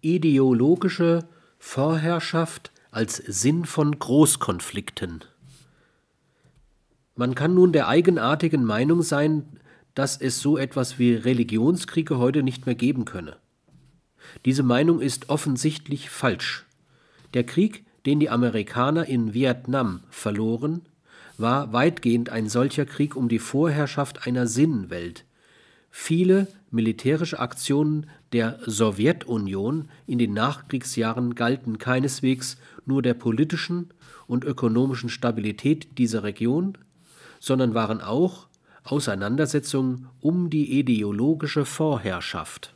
ideologische Vorherrschaft als Sinn von Großkonflikten. Man kann nun der eigenartigen Meinung sein, dass es so etwas wie Religionskriege heute nicht mehr geben könne. Diese Meinung ist offensichtlich falsch. Der Krieg, den die Amerikaner in Vietnam verloren, war weitgehend ein solcher Krieg um die Vorherrschaft einer Sinnwelt. Viele militärische Aktionen der Sowjetunion in den Nachkriegsjahren galten keineswegs nur der politischen und ökonomischen Stabilität dieser Region, sondern waren auch Auseinandersetzungen um die ideologische Vorherrschaft